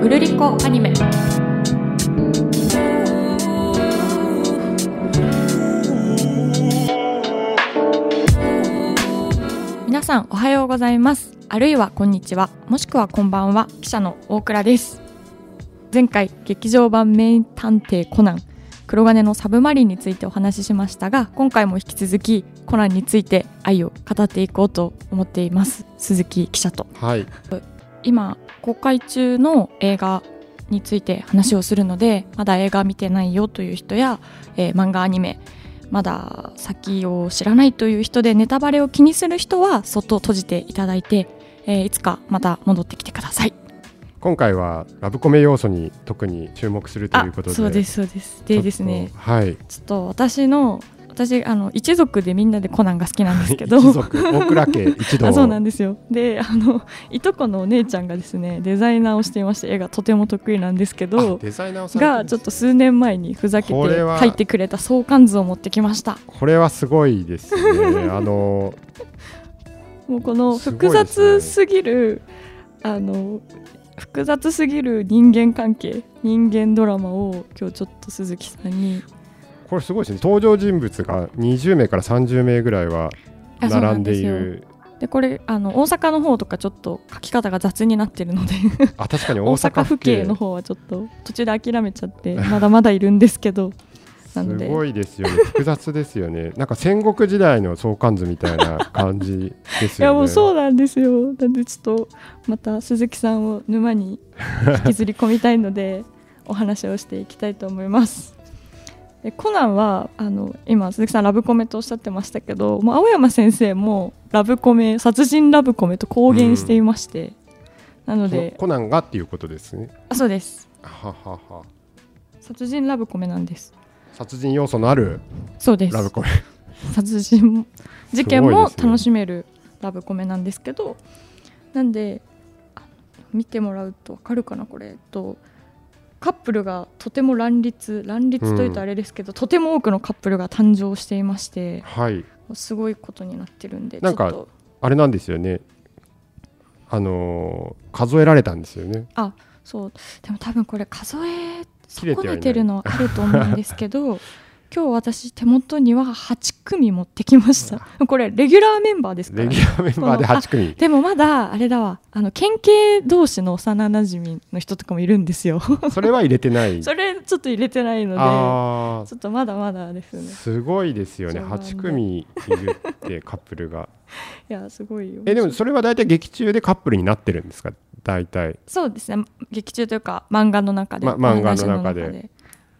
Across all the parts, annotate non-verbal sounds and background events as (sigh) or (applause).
うるりこアニメ。皆さんおはようございます。あるいはこんにちは。もしくはこんばんは。記者の大倉です。前回劇場版名探偵コナン黒金のサブマリンについてお話ししましたが今回も引き続きコナンについて愛を語っていこうと思っています。鈴木記者と。はい。今公開中の映画について話をするのでまだ映画見てないよという人や、えー漫画アニメまだ先を知らないという人でネタバレを気にする人はそっと閉じていただいて、えーいつかまた戻ってきてください。今回はラブコメ要素に特に注目するとあいうことで。そうですそうです。でですね。はい。ちょっと私の私あの一族でみんなでコナンが好きなんですけど。一族大倉家一同。あそうなんですよ。であのいとこのお姉ちゃんがですねデザイナーをしていまして絵がとても得意なんですけあどデザイナーがちょっと数年前にふざけて描いてくれた相関図を持ってきました。これはすごいですね。(laughs) あのもうこの複雑すぎる、あの複雑すぎる人間関係人間ドラマを今日ちょっと鈴木さんにこれすごいですね。登場人物が20名から30名ぐらいは並んでいよる。でこれあの大阪の方とかちょっと書き方が雑になってるので。あ確かに大 (laughs) 大阪阪府府警警の方はちょっと途中で諦めちゃって (laughs) まだまだいるんですけど。すごいですよね。複雑ですよね。(laughs) なんか戦国時代の相関図みたいな感じですいやよねもうそうなんですよ。なんでちょっとまた鈴木さんを沼に引きずり込みたいのでお話をしていきたいと思いますでコナンはあの今鈴木さんラブコメとおっしゃってましたけどもう青山先生もラブコメ殺人ラブコメと公言していまして、なのでコナンがっていうことですね。あそうです。ははは。殺人ラブコメなんです。殺人要素のあるそうです。ラブコメ。(laughs) 殺人事件も楽しめるラブコメなんですけどなんであ見てもらうと分かるかなこれとカップルがとても乱立乱立というとあれですけど、とても多くのカップルが誕生していましてはい。すごいことになってるんでなんかあれなんですよね。あのー数えられたんですよね。そう。でも多分これ数え損ねてるのあると思うんですけど (laughs) 今日私手元には8組持ってきました。これレギュラーメンバーですから。レギュラーメンバーでこのあ8組。でもまだあれだわ。あの県警同士の幼なじみの人とかもいるんですよ。それは入れてない。(laughs) それちょっと入れてないのであちょっとまだまだですね。ーすごいですよね。そうなんで8組いるってカップルが。(laughs) いやすごいよ。えでもそれは大体劇中でカップルになってるんですか？大体。そうですね。劇中というか漫画の中で、ま漫画の中で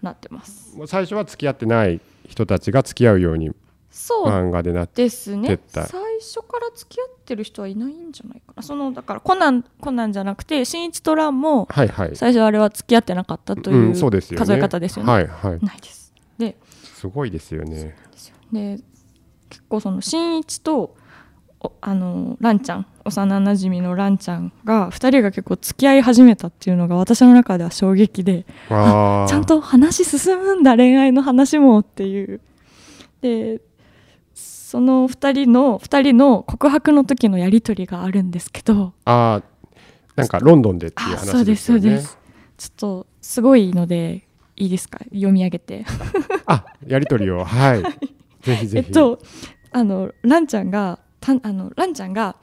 なってます。最初は付き合ってない人たちが付き合うようにそう漫画でなってですね。最初から付き合ってる人はいないんじゃないかな。そのだからコナンコナンじゃなくて新一とランも最初あれは付き合ってなかったとうんいそうですよね。数え方ですよね、はいはい。ないです。ですごいですよね。で結構その新一とおあのランちゃん幼なじみのランちゃんが2人が結構付き合い始めたっていうのが私の中では衝撃でちゃんと話進むんだ恋愛の話もっていう。でその2人の2人の告白の時のやり取りがあるんですけどあーなんかロンドンでっていうあそう話でですそうです。ちょっとすごいのでいいですか？読み上げて。あやりとりを。(laughs) はい。ぜひぜひ。えっとあのランちゃんがたあのランちゃんが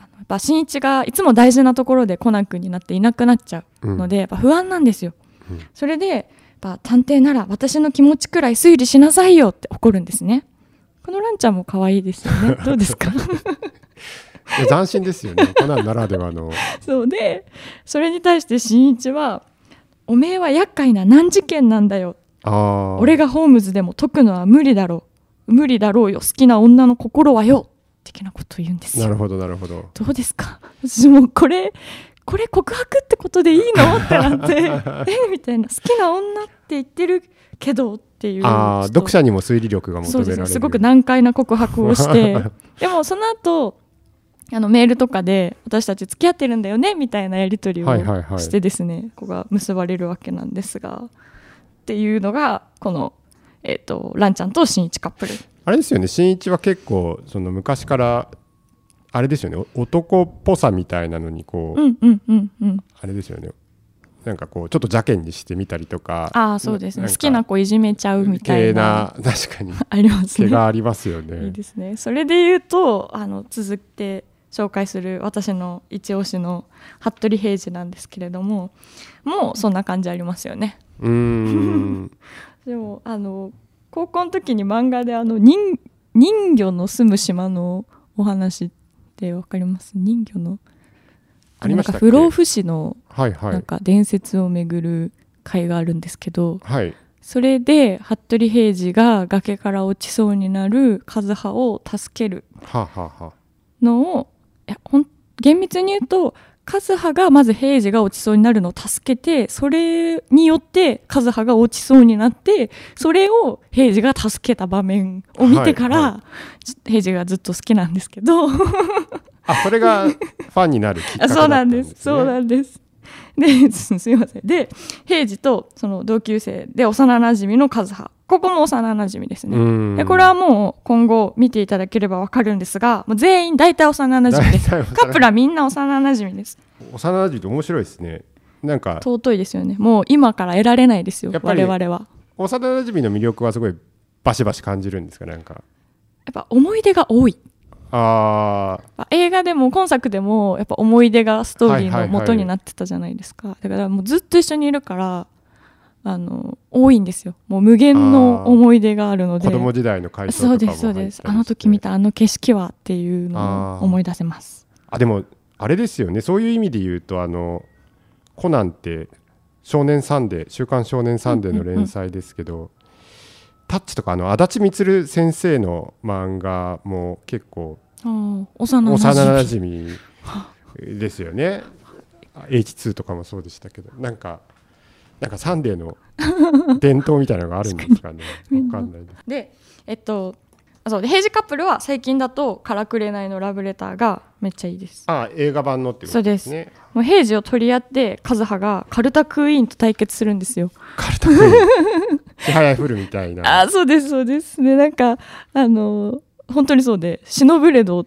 やっぱ新一がいつも大事なところでコナン君になっていなくなっちゃうので、やっぱ不安なんですよ、うん。それでやっぱ探偵なら私の気持ちくらい推理しなさいよって怒るんですね。このランちゃんも可愛いですよね。どうですか？(laughs) 斬新ですよね。コナンならではの。そうでそれに対して新一は「おめえは厄介な難事件なんだよ。俺がホームズでも解くのは無理だろう。無理だろうよ。好きな女の心はよ的なことを言うんですよ。なるほどなるほど。どうですか？私もうこれこれ告白ってことでいいの？ってなって。(laughs) え？みたいな。好きな女って言ってるけどっていう。あ読者にも推理力が求められる。です。ねすごく難解な告白をして。(laughs) でもその後あのメールとかで私たち付き合ってるんだよね？みたいなやり取りをはいはいはい。してですね、ここが結ばれるわけなんですが。っていうのがこの、えー、とランちゃんと新一カップルあれですよね。新一は結構その昔からあれですよね。お男っぽさみたいなのにこう、うんうんうんうん。あれですよね。なんかこうちょっと邪険にしてみたりとかああそうですね。好きな子いじめちゃうみたい系なな確かに。(laughs) ありますね。毛がありますよいいねですね。それで言うとあの続いて紹介する私の一押しの服部平次なんですけれどももうそんな感じありますよね。うーん。(laughs) でもあの高校の時に漫画であの人人魚の住む島のお話ってわかります？人魚のあなんか不老不死のなんか伝説をめぐる回があるんですけど、はい。それで服部平次が崖から落ちそうになる和葉を助けるはあ、はあはあ、のをいやほん厳密に言うと和葉がまず平次が落ちそうになるのを助けてそれによって和葉が落ちそうになってそれを平次が助けた場面を見てから、はい。はち平次がずっと好きなんですけど。あそれがファンになるきっかけだったそうなんんでです。すそうなんです。ですすいません。で平次とその同級生で幼なじみの和葉ここも幼なじみですね、うん。でこれはもう今後見ていただければわかるんですがもう全員大体幼なじみです。カップルはみんな幼なじみです。幼馴染って面白いですね。なんか尊いですよね。もう今から得られないですよやっぱり我々は。幼馴染の魅力はすごいバシバシ感じるんですかなんか。やっぱ思い出が多い。あ映画でも今作でもやっぱ思い出がストーリーの元になってたじゃないですか、だからもうずっと一緒にいるからあの多いんですよ。もう無限の思い出があるのーで。子供時代の回想とかもそうですそうです。あの時見たあの景色はっていうのを思い出せます。あでもあれですよね。そういう意味で言うとあのコナンって少年サンデー週刊少年サンデーの連載ですけど、タッチとかあのあだち充先生の漫画も結構幼幼な馴じみ染ですよね。(laughs) H2 とかもそうでしたけどなんかなんかサンデーの (laughs) 伝統みたいなのがあるんですかね。わかんないです。でえっとあそうで平時カップルは最近だと「からくれないのラブレター」がめっちゃいいです。あ映画版のっていうことですね。もう平時を取り合って和葉がカルタクイーンと対決するんですよ。カルタクイーン？(laughs) 支配フルみたいな。あそうですそうです。ねなんかあの本当にそうで「シノブレド」っ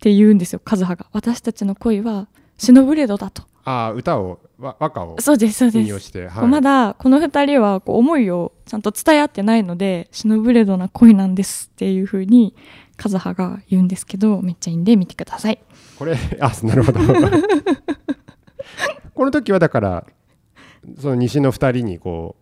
て言うんですよ和葉が私たちの恋はシノブレドだとあ歌をわ和歌をそうですそうです。引用して、こうまだこの2人はこう思いをちゃんと伝え合ってないのでシノブレドな恋なんですっていう風に和葉が言うんですけどめっちゃいいんで見てください。これあなるほど。(laughs) この時はだからその西の二人にこ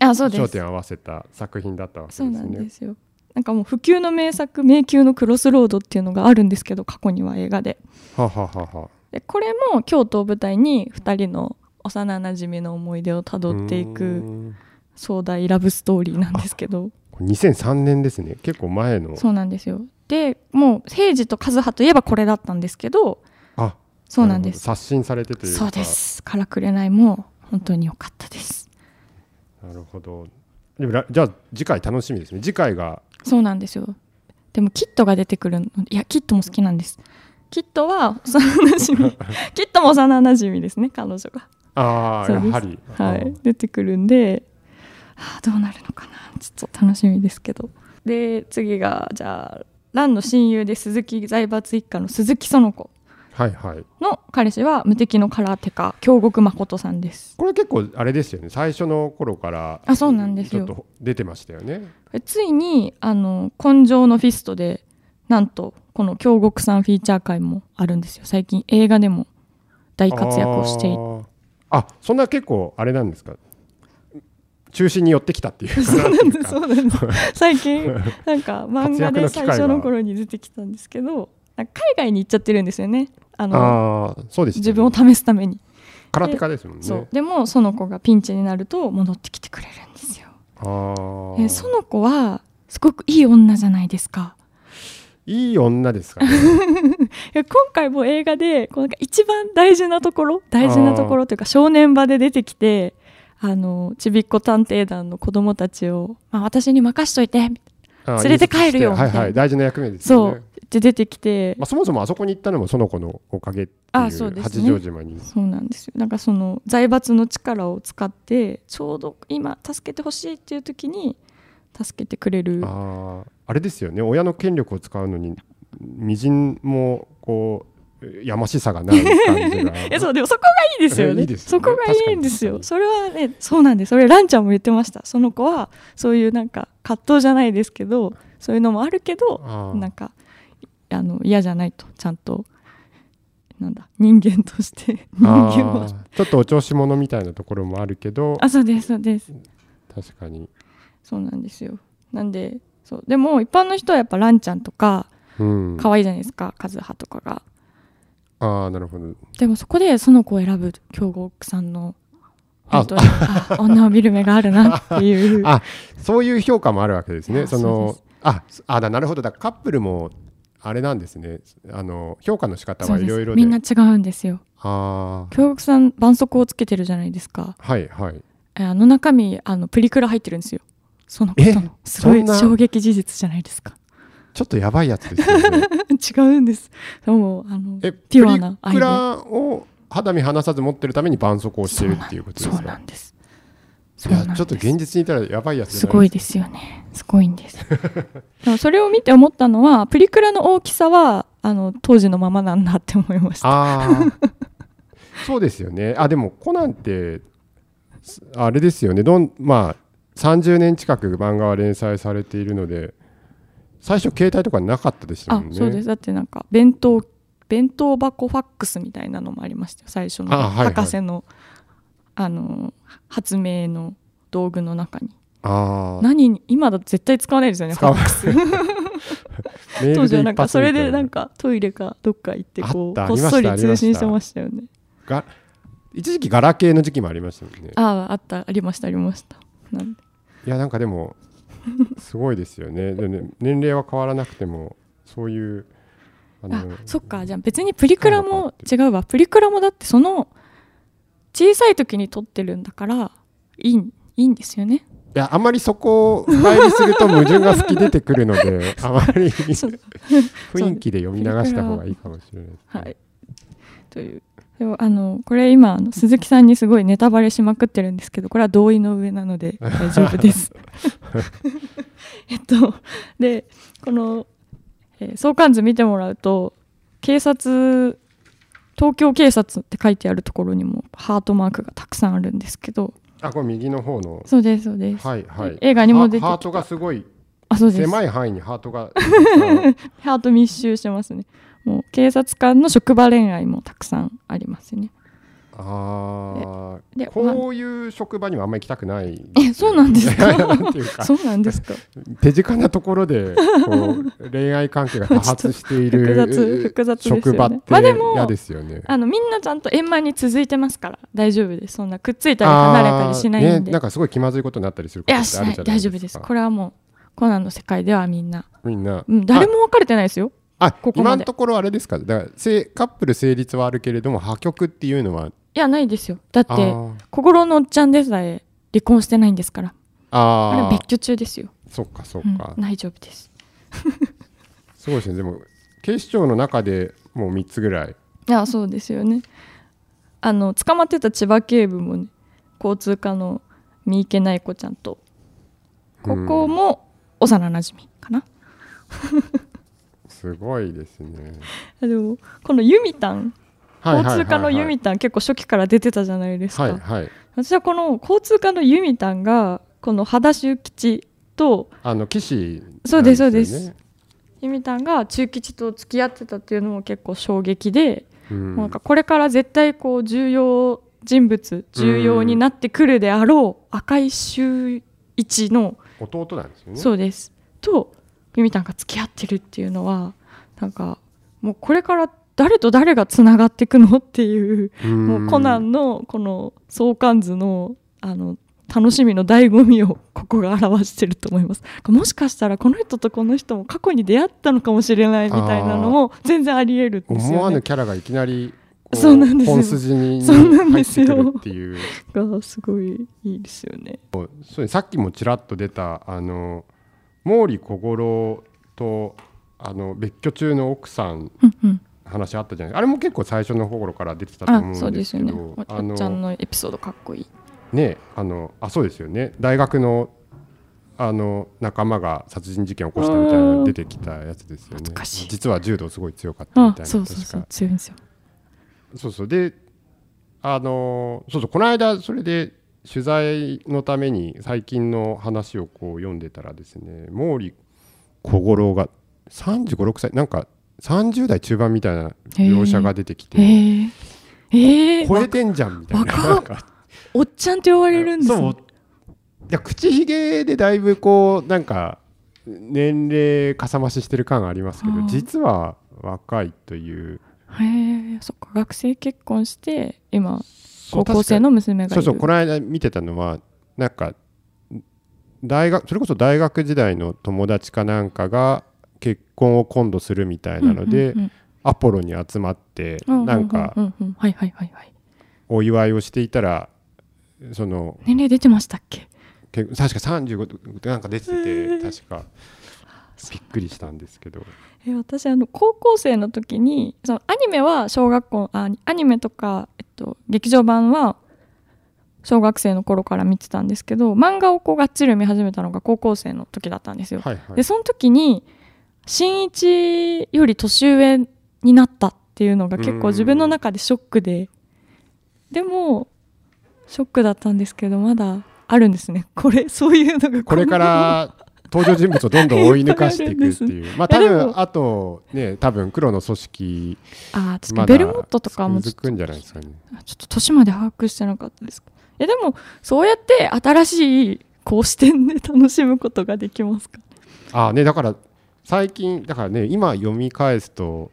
うあそうです。焦点を合わせた作品だったわけですそうねなんですよ。なんかもう不朽の名作「迷宮のクロスロード」っていうのがあるんですけど過去には映画で。ははははでこれも京都を舞台に2人の幼なじみの思い出をたどっていくん。壮大ラブストーリーなんですけど。これ2003年ですね。結構前の。そうなんですよ。でもう平次と和葉といえばこれだったんですけどあそうなんです。刷新されてというか。そうです。からくれないも本当に良かったです。なるほど。でもらじゃあ次回楽しみですね。次回が。そうなんですよ。でもキットが出てくるのいやキットも好きなんですキットは幼なじみ。(laughs) キットも幼なじみですね彼女が。ああやはり。はい、出てくるんで、はあ、どうなるのかな。ちょっと楽しみですけど。で次がじゃあ蘭の親友で鈴木財閥一家の鈴木園子はいはい。の彼氏は無敵の空手家京極誠さんです。これ結構あれですよね。最初の頃からあそうなんですよ。ちょっと出てましたよね。ついにあの「紺青のフィスト」でなんとこの京極さんフィーチャー回もあるんですよ。最近映画でも大活躍をしていて。あそんな結構あれなんですか？中心に寄ってきたっていう。(laughs) そうなんです。か。そうなんです。(laughs) 最近なんか漫画で最初の頃に出てきたんですけど海外に行っちゃってるんですよね。あのそうです、ね、自分を試すために、空手家ですもんね。そう。でもその子がピンチになると戻ってきてくれるんですよ。あー。でその子はすごくいい女じゃないですかいい女ですかね。(laughs) いや今回も映画でこうなんか一番大事なところ大事なところというか正念場で出てきてあのちびっこ探偵団の子供たちを、まあ、私に任しといて連れて帰るよはいはい大事な役目ですそう。で出てきて。まあ、そもそもあそこに行ったのもその子のおかげっていうあそうですね。八丈島に。そうなんですよ。なんかその財閥の力を使ってちょうど今助けてほしいっていう時に助けてくれるあーあれですよね。親の権力を使うのにみじんもこうやましさがない感じが。(laughs) えそうでもそこがいいですよね。いいですよね。そこがいいんですよ。それはねそうなんです。それランちゃんも言ってました。その子はそういうなんか葛藤じゃないですけどそういうのもあるけどなんかあの嫌じゃないと。ちゃんとなんだ人間として人間はちょっとお調子者みたいなところもあるけど。あそうですそうです。確かに、そうなんですよ。なんでそう。でも一般の人はやっぱランちゃんとかうん、可愛いじゃないですかカズハとかが。ああなるほど。でもそこでその子を選ぶ京極さんのあ。本当にあ女を見る目があるなっていう。(laughs) あそういう評価もあるわけですね。あそのそうでああだなるほど。だカップルもあれなんですね。あの評価の仕方そうです。はいろいろで。みんな違うんですよ。ああ京極さん絆創膏をつけてるじゃないですか。はいはい。えあの中身あのプリクラ入ってるんですよそのえことのすごい衝撃事実じゃないですか。ちょっとやばいやつですよね。(laughs) 違うんです。もうあのえピュアなプリクラを肌身離さず持ってでパンソコをしてるっていうことですそうなか。んです。いそうなんです。やちょっと現実にいたらやばいやつすごいですよね。すごいんです。(laughs) でもそれを見て思ったのはプリクラの大きさはあの当時のままなんだって思いました。そうですよね。あでもコナンってすあれですよね。どんまあ30年近く漫画は連載されているので最初携帯とかなかったですもあんね。そうです。だってなんか弁当弁当箱ファックスみたいなのもありましたよ。最初のあはいはい。博士のあの発明の道具の中に。ああ何に今だと絶対使わないですよねファックス。(laughs) 当時はなんかそれでなんかトイレかどっか行ってこうこっそり通信してましたよね。が一時期ガラケーの時期もありましたもんね。あああったありましたありましたなんでいやなんかでもすごいですよね。でね年齢は変わらなくてもそういうああそっか。じゃあ別にプリクラも違うわ。プリクラもだってその小さい時に撮ってるんだからいいんいいんですよね。いやあんまりそこを深入りすると矛盾が好き出てくるので (laughs) あまり雰囲気で読み流した方がいいかもしれないですね、はい。というでもあのこれ今あの鈴木さんにすごいネタバレしまくってるんですけどこれは同意の上なので (laughs) 大丈夫です。(laughs) えっとでこの、えー相関図見てもらうと警察東京警察って書いてあるところにもハートマークがたくさんあるんですけどあこれ右の方の。そうですそうです、はいはい。映画にも出てハートがすごい。あそうです。狭い範囲にハートが。(laughs) ハート密集してますねもう警察官の職場恋愛もたくさんありますね。あでーこういう職場にはあんまり行きたたくない。えそうなんですか？そうなんですか？手近なところでこう (laughs) 恋愛関係が多発してい複雑る複雑ですよね。職場ってまあでも嫌ですよね。あのみんなちゃんと円満に続いてますから大丈夫です。そんなくっついたり離れたりしないんで、ね、なんかすごい気まずいことになったりすることあるじゃない大丈夫です。これはもうコナンの世界ではみんな、みんな。うん、誰も別れてないですよあここまで。今のところあれですか？だからせカップル成立はあるけれども破局っていうのは。いやないですよ。だって心のおっちゃんでさえ離婚してないんですから。あれあー別居中ですよ、そっかそっうんか、大丈夫です。(laughs) すごいですね。でも警視庁の中でもう3つぐらい。いやそうですよね。あの捕まってた千葉警部もね交通課の三池内子ちゃんとここも幼なじみかな、(laughs) すごいですね。あでもこのユミタン？交通課のユミタン結構初期から出てたじゃないですか、はいはい。私はこの交通課のユミタンがこの裸足吉とあの岸なんそうですそうですユミタンが中吉と付き合ってたっていうのも結構衝撃で、うん。なんかこれから絶対こう重要人物重要になってくるであろう赤井秀一の、弟なんですよね。そうです。とユミタンが付き合ってるっていうのはなんかもうこれから誰と誰がつながっていくのっていううん。もうコナンのこの相関図のあの楽しみの醍醐味をここが表してると思います。もしかしたらこの人とこの人も過去に出会ったのかもしれないみたいなのも全然ありえるんです思わぬよねキャラがいきなりそうなんですよ。本筋にそうなん入ってですよくるっていう。(laughs) がすごいいいですよね。そうさっきもちらっと出たあの毛利小五郎とあの別居中の奥さんうんうん。話あったじゃない。あれも結構最初の頃から出てたと思ううんでですすよね。けどあおおっちゃんののエピソードかっこいい。ねあのあそうですよね。大学のあの仲間が殺人事件を起こしたみたいなの出てきたやつですよね。実は柔道すごい強かったみあたいなそうそうそう強いんですよ。そうそう。であのそうそうこの間それで取材のために最近の話をこう読んでたらですね毛利小五郎が3 5 6歳なんか30代中盤みたいな描写が出てきてへえええ超えてんじゃんみたいな若っなんか。おっちゃんって呼ばれるんですそうねいや口ひげでだいぶこうなんか年齢かさ増ししてる感がありますけど実は若いという。へえそっか学生結婚して今高校生の娘がそうそうこの間見てたのはなんか大学それこそ大学時代の友達かなんかが結婚を今度するみたいなので、うんうんアポロに集まって、うんなんかお祝いをしていたらその年齢出てましたっけ？け確か35なんか出てて確かびっくりしたんですけど。え私あの高校生の時にそのアニメは小学校あアニメとか、えっと、劇場版は小学生の頃から見てたんですけど漫画をこうがっつり読み始めたのが高校生の時だったんですよ。はいはい。でその時に新一より年上になったっていうのが結構自分の中でショックででもショックだったんですけどまだあるんですね。これそういうのがこれから登場人物をどんどん追い抜かしていくっていう。(laughs) まあ多分あとね多分黒の組織あー確かまだにベルモットとかもちょっと。続くんじゃないですかね。ちょっと年まで把握してなかったですえでもそうやって新しいこう視点で楽しむことができますかああねだから最近だからね今読み返すと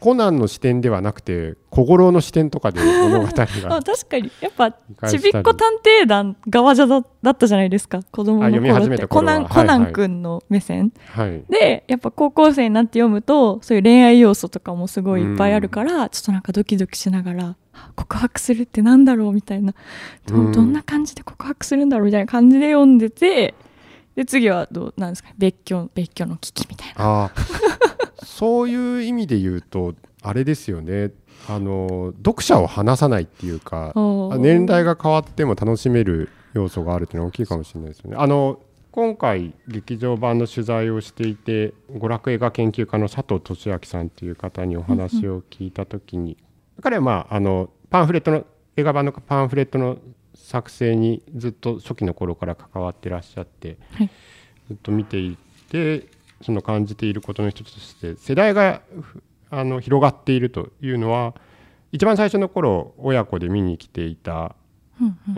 コナンの視点ではなくて小五郎の視点とかで物語が (laughs) あ確かに。やっぱ返ちびっこ探偵団側じゃだだったじゃないですか子供の頃って。コナンコナはいはい。ン君の目線、はい。でやっぱ高校生になって読むとそういう恋愛要素とかもすごいいっぱいあるから、ちょっとなんかドキドキしながらあ告白するってなんだろうみたいな。どうん。な感じで告白するんだろうみたいな感じで読んでてで次はどうなんですかね別居別居の危機みたいな。そういう意味で言うとあれですよね。あの読者を離さないっていうか年代が変わっても楽しめる要素があるっていうのは大きいかもしれないですよね。あの今回劇場版の取材をしていて娯楽映画研究家の佐藤俊明さんという方にお話を聞いた時に、彼はまああのパンフレットの映画版のパンフレットの作成にずっと初期の頃から関わってらっしゃって、はい。ずっと見ていてその感じていることの一つとして世代がふあの広がっているというのは一番最初の頃親子で見に来ていた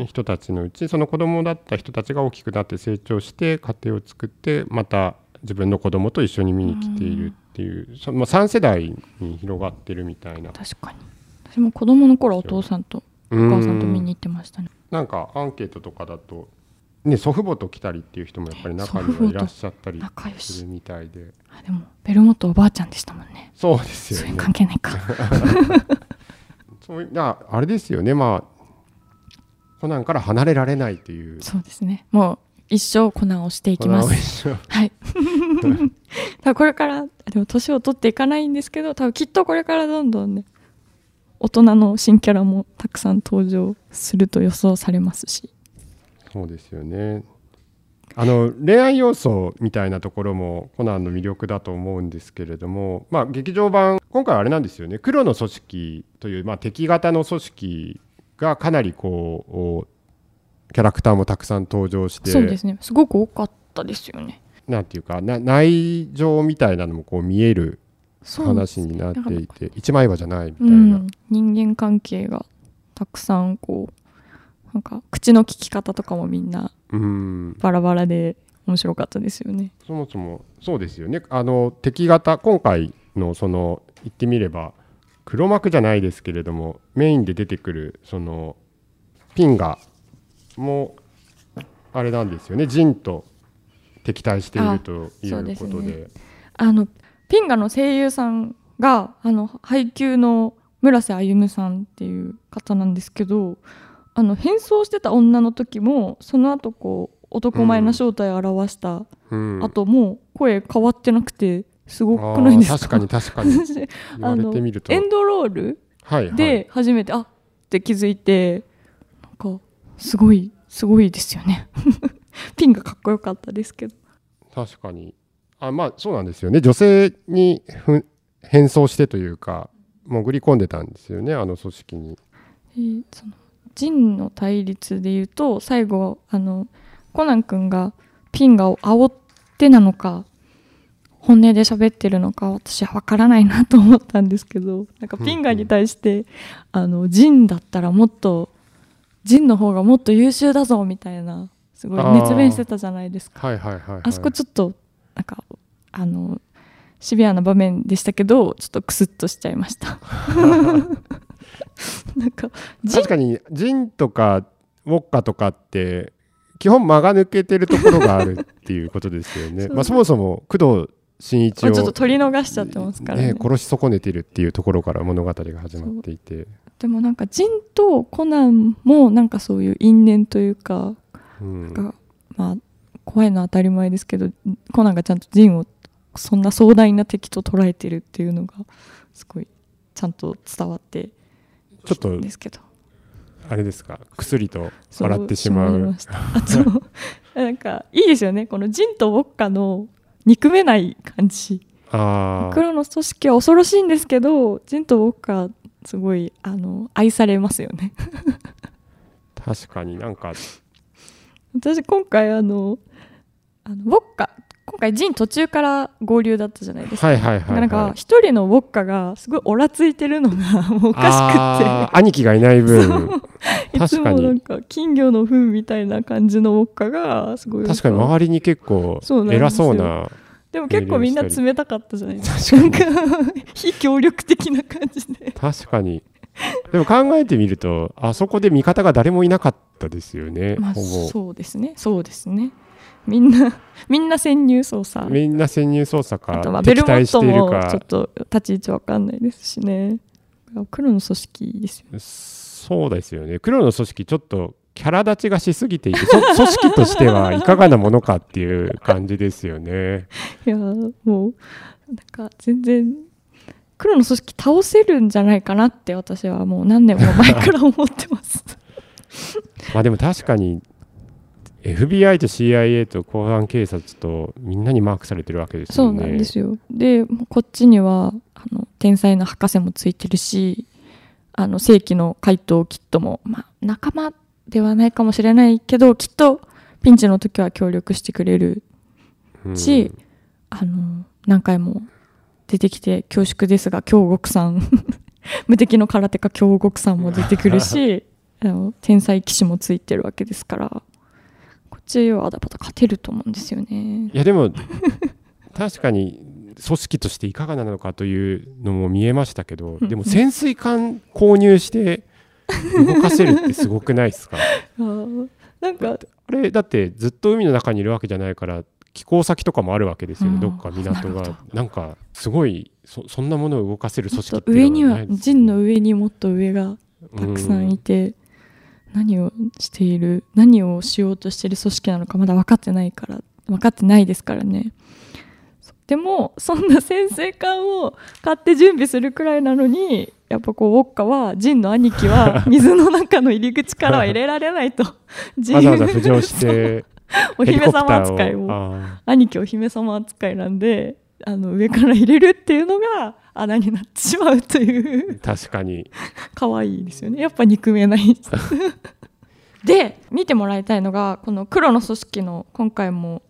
人たちのうちその子供だった人たちが大きくなって成長して家庭を作ってまた自分の子供と一緒に見に来ているっていう、そまあ、3世代に広がってるみたいな。確かに。私も子供の頃お父さんとおお母さんと見に行ってましたね。なんかアンケートとかだと、ね、祖父母と来たりっていう人もやっぱり中にはいらっしゃったりするみたいであでもベルモットおばあちゃんでしたもんね。そうですよね関係ないか。(laughs) そういうああれですよねまあコナンから離れられないというそうですね。もう一生コナンをしていきます。(laughs) はい。(laughs) これからでも年を取っていかないんですけど、多分きっとこれからどんどんね大人の新キャラもたくさん登場すると予想されますし。そうですよね。あの恋愛要素みたいなところもコナンの魅力だと思うんですけれども、まあ、劇場版今回はあれなんですよね。黒の組織という、まあ、敵型の組織がかなりこうキャラクターもたくさん登場して。そうですね。すごく多かったですよね。なんていうかな内情みたいなのもこう見える話になっていて一枚岩じゃないみたういな、ん、人間関係がたくさんこうなんか口の利き方とかもみんなうん。バラバラで面白かったですよね。そもそもそうですよね。あの敵型今回のその言ってみれば黒幕じゃないですけれどもメインで出てくるそのピンガもあれなんですよね。ジンと敵対しているといそうことで。あのピンガの声優さんがあの配給の村瀬歩さんっていう方なんですけどあの変装してた女の時もその後こう男前な正体を表したうん。後も声変わってなくてすごくないですか？確かに確かに。(laughs) 私言われてみると。エンドロールはいはい。で初めて、あって気づいてなんかすごいすごいですよね。(laughs) ピンがかっこよかったですけど。確かに。あまあそうなんですよね。女性にふ変装してというか潜り込んでたんですよねあの組織に。えーそのジンの対立で言うと最後あのコナン君がピンが煽ってなのか本音で喋ってるのか私は分からないなと思ったんですけどなんかピンガに対して、あのジンだったらもっとジンの方がもっと優秀だぞみたいなすごい熱弁してたじゃないですか。はいはいはい、はい。あそこちょっとなんかあのシビアな場面でしたけどちょっとクスッとしちゃいました (laughs) (laughs) なんか確かにジンとかウォッカとかって基本間が抜けてるところがあるっていうことですよね。(laughs) まあ、そもそも工藤新一をちょっと取り逃しちゃってますからね。ね殺し損ねてるっていうところから物語が始まっていて。でもなんかジンとコナンもなんかそういう因縁というかうん。がまあ怖いのは当たり前ですけどコナンがちゃんとジンをそんな壮大な敵と捉えてるっていうのがすごいちゃんと伝わってちょっとですけど。あれですか？薬と笑ってしまう。あと (laughs) なんかいいですよね。このジンとウォッカの憎めない感じ。黒の組織は恐ろしいんですけどジンとウォッカすごいあの愛されますよね。確かになんか。(laughs) 私今回あのあのウォッカ今回ジン途中から合流だったじゃないですか、はいはいはい、はい、なんか一人のウォッカがすごいオラついてるのが (laughs) もうおかあー兄貴がいない分。しくていつもなんか金魚の糞みたいな感じのウォッカがすごい。確かに周りに結構偉そうなでも結構みんな冷たかったじゃないです確かなんか非協力的な感じで。確かに。でも考えてみるとあそこで味方が誰もいなかったですよね、まあそうですね。そうですねみんな (laughs) みんな潜入捜査。みんな潜入捜査か。あベルモットもちょっかと立ち位置わかんないですしね。黒の組織ですよそうですよね。黒の組織ちょっとキャラ立ちがしすぎていてそ (laughs) 組織としてはいかがなものかっていう感じですよね。(laughs) いやーもうなんか全然黒の組織倒せるんじゃないかなって私はもう何年も前から思ってます。まあでも確かに FBI と CIA と公安警察とみんなにマークされてるわけですそうよね。なんですよ。でこっちにはあの天才の博士もついてるしあの正規の怪盗キットも、まあ、仲間ではないかもしれないけどきっとピンチの時は協力してくれるうん。しあの何回も出てきて恐縮ですが京極さん。(laughs) 無敵の空手家京極さんも出てくるし (laughs) あの天才騎士もついてるわけですからこっちはまだまだ勝てると思うんですよね。いやでも (laughs) 確かに組織としていかがなのかというのも見えましたけどうん。でも潜水艦購入して動かせるってすごくないですか？(laughs) なんかあれだってずっと海の中にいるわけじゃないから寄港先とかもあるわけですよ、うん。どっか港が。なんかすごいそそんなものを動かせる組織っていうと上にはのはないです陣の上にもっと上がたくさんいて、何をしている何をしようとしている組織なのかまだ分かってないから分かってないですからね。でもそんな潜水艦を買って準備するくらいなのにやっぱこうウォッカはジンの兄貴は (laughs) 水の中の入り口からは入れられないと。ジ (laughs) ンわざわざ浮上して (laughs) お姫様扱いーを兄貴お姫様扱いなんであの上から入れるっていうのが穴になってしまうという。ー確かに。可愛いですよね。やっぱ憎めない。(laughs) で見てもらいたいのがこの黒の組織の今回も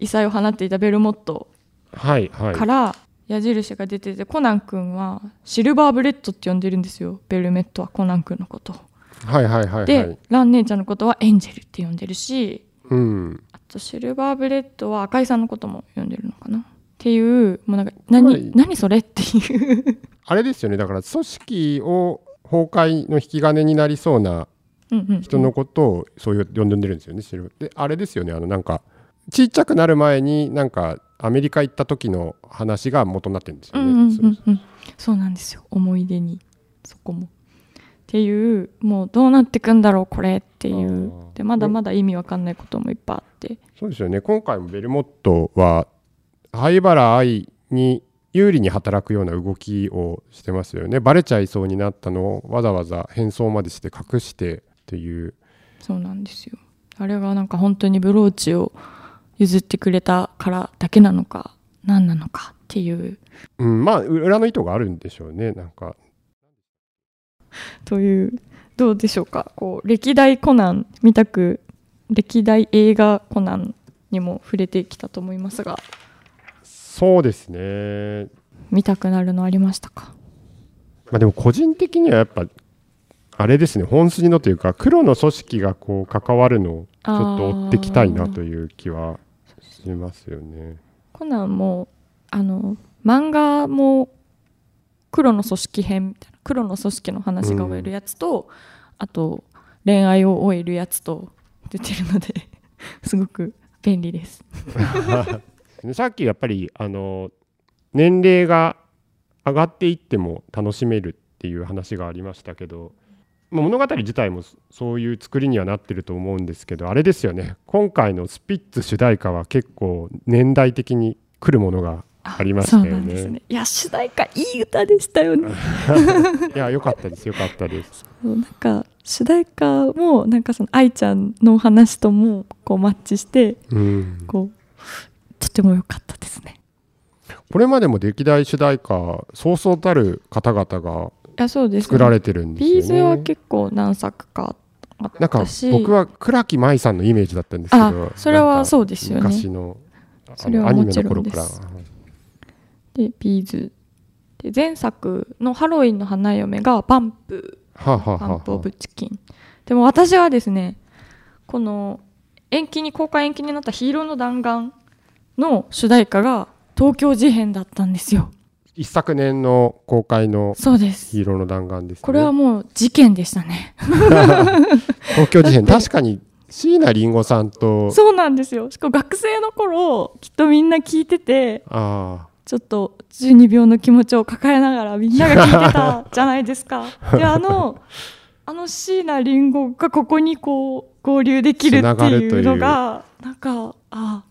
異彩を放っていたベルモットから矢印が出てて、コナン君はシルバーブレットって呼んでるんですよ。ベルモットはコナン君のこと。はいはいはいはで、いラン姉ちゃんのことはエンジェルって呼んでるしうん。あとシルバーブレットは赤井さんのことも呼んでるのかなっていうもうなんか何,、はい。何それっていう。あれですよね。だから組織を崩壊の引き金になりそうな人のことをそういう呼んでるんですよね。であれですよね。あのなんかちっちゃくなる前になんかアメリカ行った時の話が元になってるんですよね。うんうんうんそうなんですよ。思い出に。そこも。っていうもうどうなってくんだろうこれっていう。でまだまだ意味わかんないこともいっぱいあって。そうですよね。今回もベルモットは灰原愛に有利に働くような動きをしてますよね。バレちゃいそうになったのをわざわざ変装までして隠してっていう。そうなんですよ。あれがなんか本当にブローチを譲ってくれたからだけなのか何なのかっていう。うん、まあ裏の意図があるんでしょうね。なんか。というどうでしょうか。こう歴代コナン見たく歴代映画コナンにも触れてきたと思いますがそうですね見たくなるのありましたか？まあでも個人的にはやっぱあれですね本筋のというか黒の組織がこう関わるのをちょっと追ってきたいなという気はしますよね。コナンもあの漫画も黒の組織編みたいな黒の組織の話が終えるやつと、あと恋愛を終えるやつと出てるのですごく便利です。(laughs) さっきやっぱりあの年齢が上がっていっても楽しめるっていう話がありましたけど、まあ物語自体もそそういう作りにはなってると思うんですけどあれですよね今回のスピッツ主題歌は結構年代的に来るものがありましたよねそうなんですね。いや主題歌いい歌でしたよね。(laughs) いや良かったです良かったです。なんか主題歌もなんかその愛ちゃんの話ともこうマッチしてうん、こうとても良かったですね。これまでも歴代主題歌そうそうたる方々がいやそうです、ね。作られてるんですよね。ビーズは結構何作かあっなんか僕は倉木舞さんのイメージだったんですけどあそれはそうですよね。昔のそれはアニメの頃から。で B'z。で前作の「ハロウィンの花嫁」がパンプ。はあ、はあパンプ・はあ。はオブ・チキンでも私はですねこの延期に公開延期になった「ヒーローの弾丸」の主題歌が東京事変だったんですよ。一昨年の公開のそうです。ヒーローの弾丸ですね。これはもう事件でしたね。(laughs) 東京事変。確かに椎名林檎さんとそうなんですよ。しかも学生の頃きっとみんな聞いててあちょっと12秒の気持ちを抱えながらみんなが聞いてたじゃないですか。(laughs) であのあの椎名林檎がここにこう合流できるっていうのがなんかあ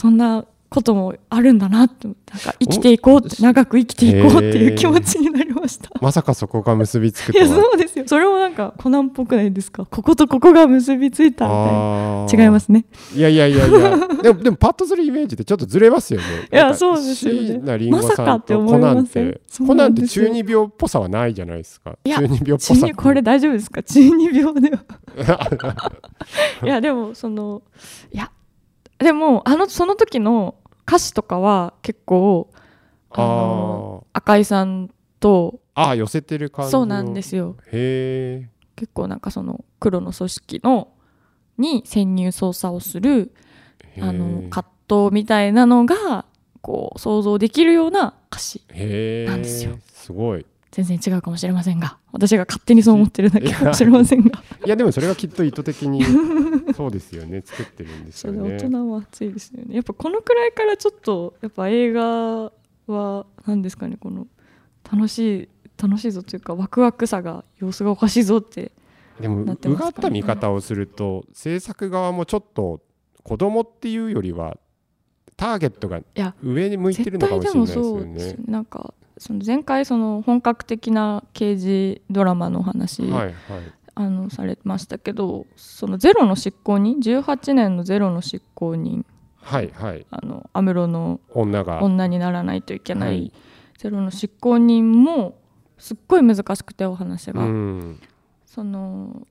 そんなこともあるんだなってなんか生きていこうって長く生きていこうっていう気持ちになりました。あまさかそこが結びつくいやとは。そうですよ。それもなんかコナンっぽくないですか？こことここが結びついたみたいな。違いますね。いやいやいやいや。(laughs) でもでもパッとするイメージってちょっとずれますよね。いやそうですよね。まさかって思いません。コナンって中二病っぽさはないじゃないですか。いや中二病っぽ中さ二これ大丈夫ですか？中二病では。(laughs) いやでもそのいやでもあのその時の歌詞とかは結構あの赤井さんとあ寄せてる感じの。そうなんですよ。へ結構なんかその黒の組織のに潜入捜査をするえあの葛藤みたいなのがこう想像できるような歌詞なんですよ。すごい全然違うかもしれませんが私が勝手にそう思ってるだけかもしれませんが。いやでもそれはきっと意図的に (laughs) そうですよね。作ってるんですよね。大人は熱いですよね。やっぱこのくらいからちょっとやっぱ映画は何ですかねこの楽しい楽しいぞというかワクワクさが様子がおかしいぞってでもうがった見方をすると制作側もちょっと子供っていうよりはターゲットがや上に向いてる絶のか対もしれないですよね。よ。なんかその前回その本格的な刑事ドラマの話、はいはい。あのされましたけどそのゼロの執行人18年のゼロの執行人はいはい。あのアムロの女が。女にならないといけない、はい。ゼロの執行人もすっごい難しくてお話が、うん。その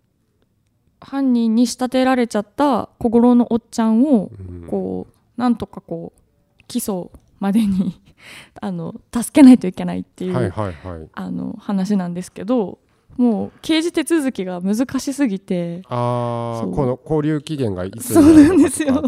犯人に仕立てられちゃった小五郎のおっちゃんをうん。こうなんとかこう起訴までに (laughs) あの助けないといけないっていう、はいはいはい。あの話なんですけどもう刑事手続きが難しすぎてああこの交留期限がいつそうなんですよ。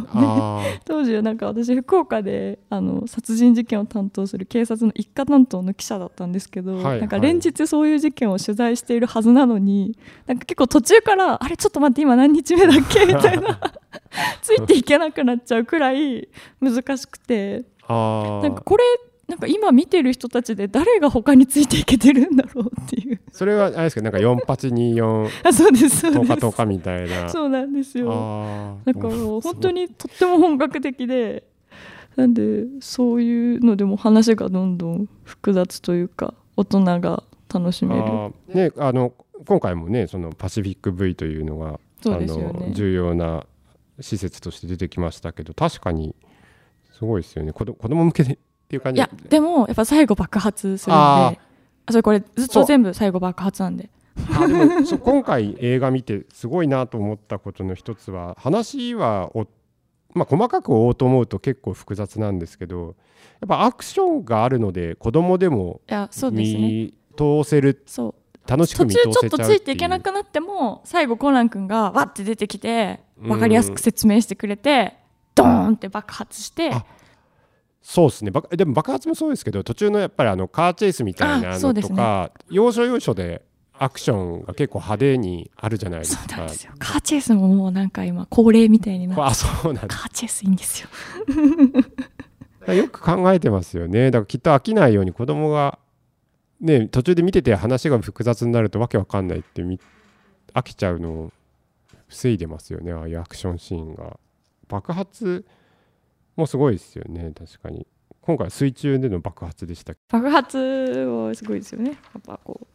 当時はなんか私福岡であの殺人事件を担当する警察の一課担当の記者だったんですけど、はい。なんか連日そういう事件を取材しているはずなのになんか結構途中からあれちょっと待って今何日目だっけ？みたいな。(laughs) ついていけなくなっちゃうくらい難しくてなんかこれなんか今見てる人たちで誰が他についていけてるんだろうっていう。それはあれですかなんか4824 (laughs) あそうですそう10です。日10日みたいな。そうなんですよ。だから本当にとっても本格的でなんでそういうのでも話がどんどん複雑というか大人が楽しめる。ねあの今回もねそのパシフィック V というのがそうですよね。の重要な施設として出てきましたけど確かにすごいですよね。子ど子供向けでっていう感じ？いやでもやっぱ最後爆発するんで。ああそれこれずっと全部最後爆発なんで。あでも今回映画見てすごいなと思ったことの一つは話はお、まあ、細かく追おうと思うと結構複雑なんですけどやっぱアクションがあるので子供でもいやそうですね。見通せるそう。楽しく途中見通せちゃうちょっとついていけなくなっても最後コナン君がわって出てきて分かりやすく説明してくれてドーンって爆発して。あそうですね。ばでも爆発もそうですけど途中のやっぱりあのカーチェイスみたいなのとか、要所要所でアクションが結構派手にあるじゃないですか。そうなんですよ。カーチェイスももうなんか今恒例みたいになって。あそうなんだカーチェイスいいんですよ。よく考えてますよね。だからきっと飽きないように子供がね途中で見てて話が複雑になるとわけわかんないってみ飽きちゃうのを防いでますよね。ああいうアクションシーンが爆発もすごいですよね確かに。今回は水中での爆発でした爆発はすごいですよね。やっぱこう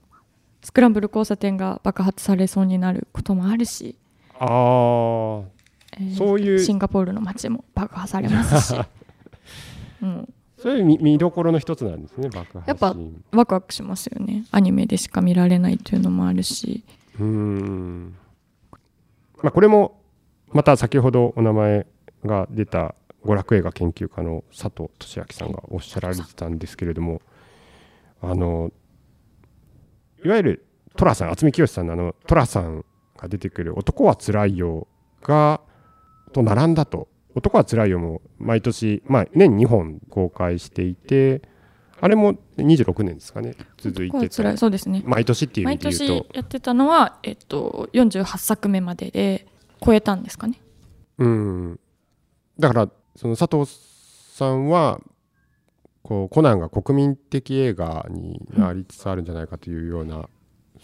スクランブル交差点が爆発されそうになることもあるし、ああえーそういうシンガポールの街も爆破されますし、(laughs) うん、そういう見見どころの一つなんですね爆破シーンやっぱワクワクしますよね。アニメでしか見られないというのもあるし。うーん。まあこれもまた先ほどお名前が出た娯楽映画研究家の佐藤俊明さんがおっしゃられてたんですけれどもあのいわゆる寅さん渥美清さんのあの寅さんが出てくる「男はつらいよ」がと並んだと「男はつらいよ」も毎年、まあ、年2本公開していてあれも26年ですかね続いてて。そうですね。毎年っていう意毎年やってたのは、えっと、48作目までで超えたんですかね？うん、だからその佐藤さんはこうコナンが国民的映画になりつつあるんじゃないかというような、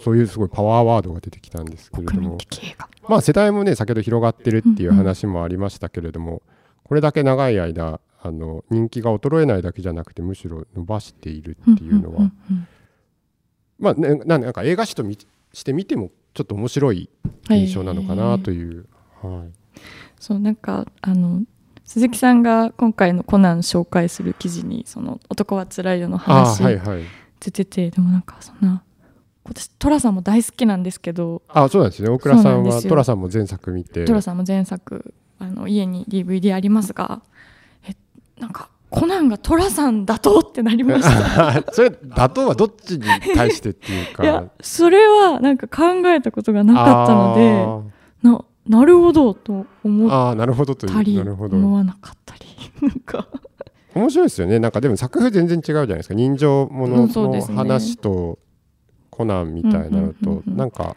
そういうすごいパワーワードが出てきたんですけれど国民も的映画。まあ世代もね先ほど広がってるっていう話もありましたけれども、これだけ長い間あの人気が衰えないだけじゃなくてむしろ伸ばしているっていうのは、んんうんまあねななんか映画史とみして見てもちょっと面白い印象なのかなという。はい。そうなんかあの鈴木さんが今回のコナン紹介する記事に「その男はつらいよ」のあ話ーはいはい。出てて、でもなんかそんな私寅さんも大好きなんですけどあそうなんですね。大倉さんは寅さんも前作見て。寅さんも前作あの家に DVD ありますがえなんかコナンが寅さんだとってなりました。(laughs) それ打倒はどっちに対してっていうか。いやそれはなんか考えたことがなかったのでななるほどと思っあーあーなるほどというたり思わなかったりなんか。面白いですよね。なんかでも作風全然違うじゃないですか。人情もうのの話とコナンみたいなのとうんなんか。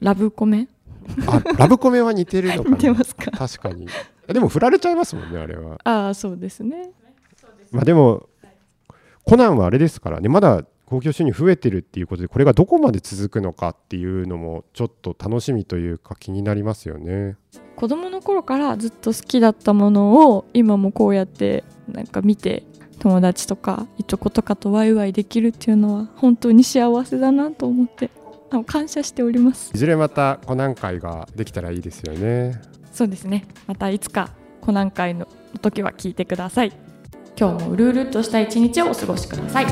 ラブコメ？あラブコメは似てるのか似てなますか？確かに。でも振られちゃいますもんねあれは。ああそうですねまあでもコナンはあれですからね。まだ興行収入増えてるっていうことでこれがどこまで続くのかっていうのもちょっと楽しみというか気になりますよね。子供の頃からずっと好きだったものを今もこうやってなんか見て友達とかいとことかとワイワイできるっていうのは本当に幸せだなと思って (laughs) 感謝しております。いずれまたコナン会ができたらいいですよね。そうですね。またいつかコナン会の時は聞いてください今日もうるうるっとした一日をお過ごしください。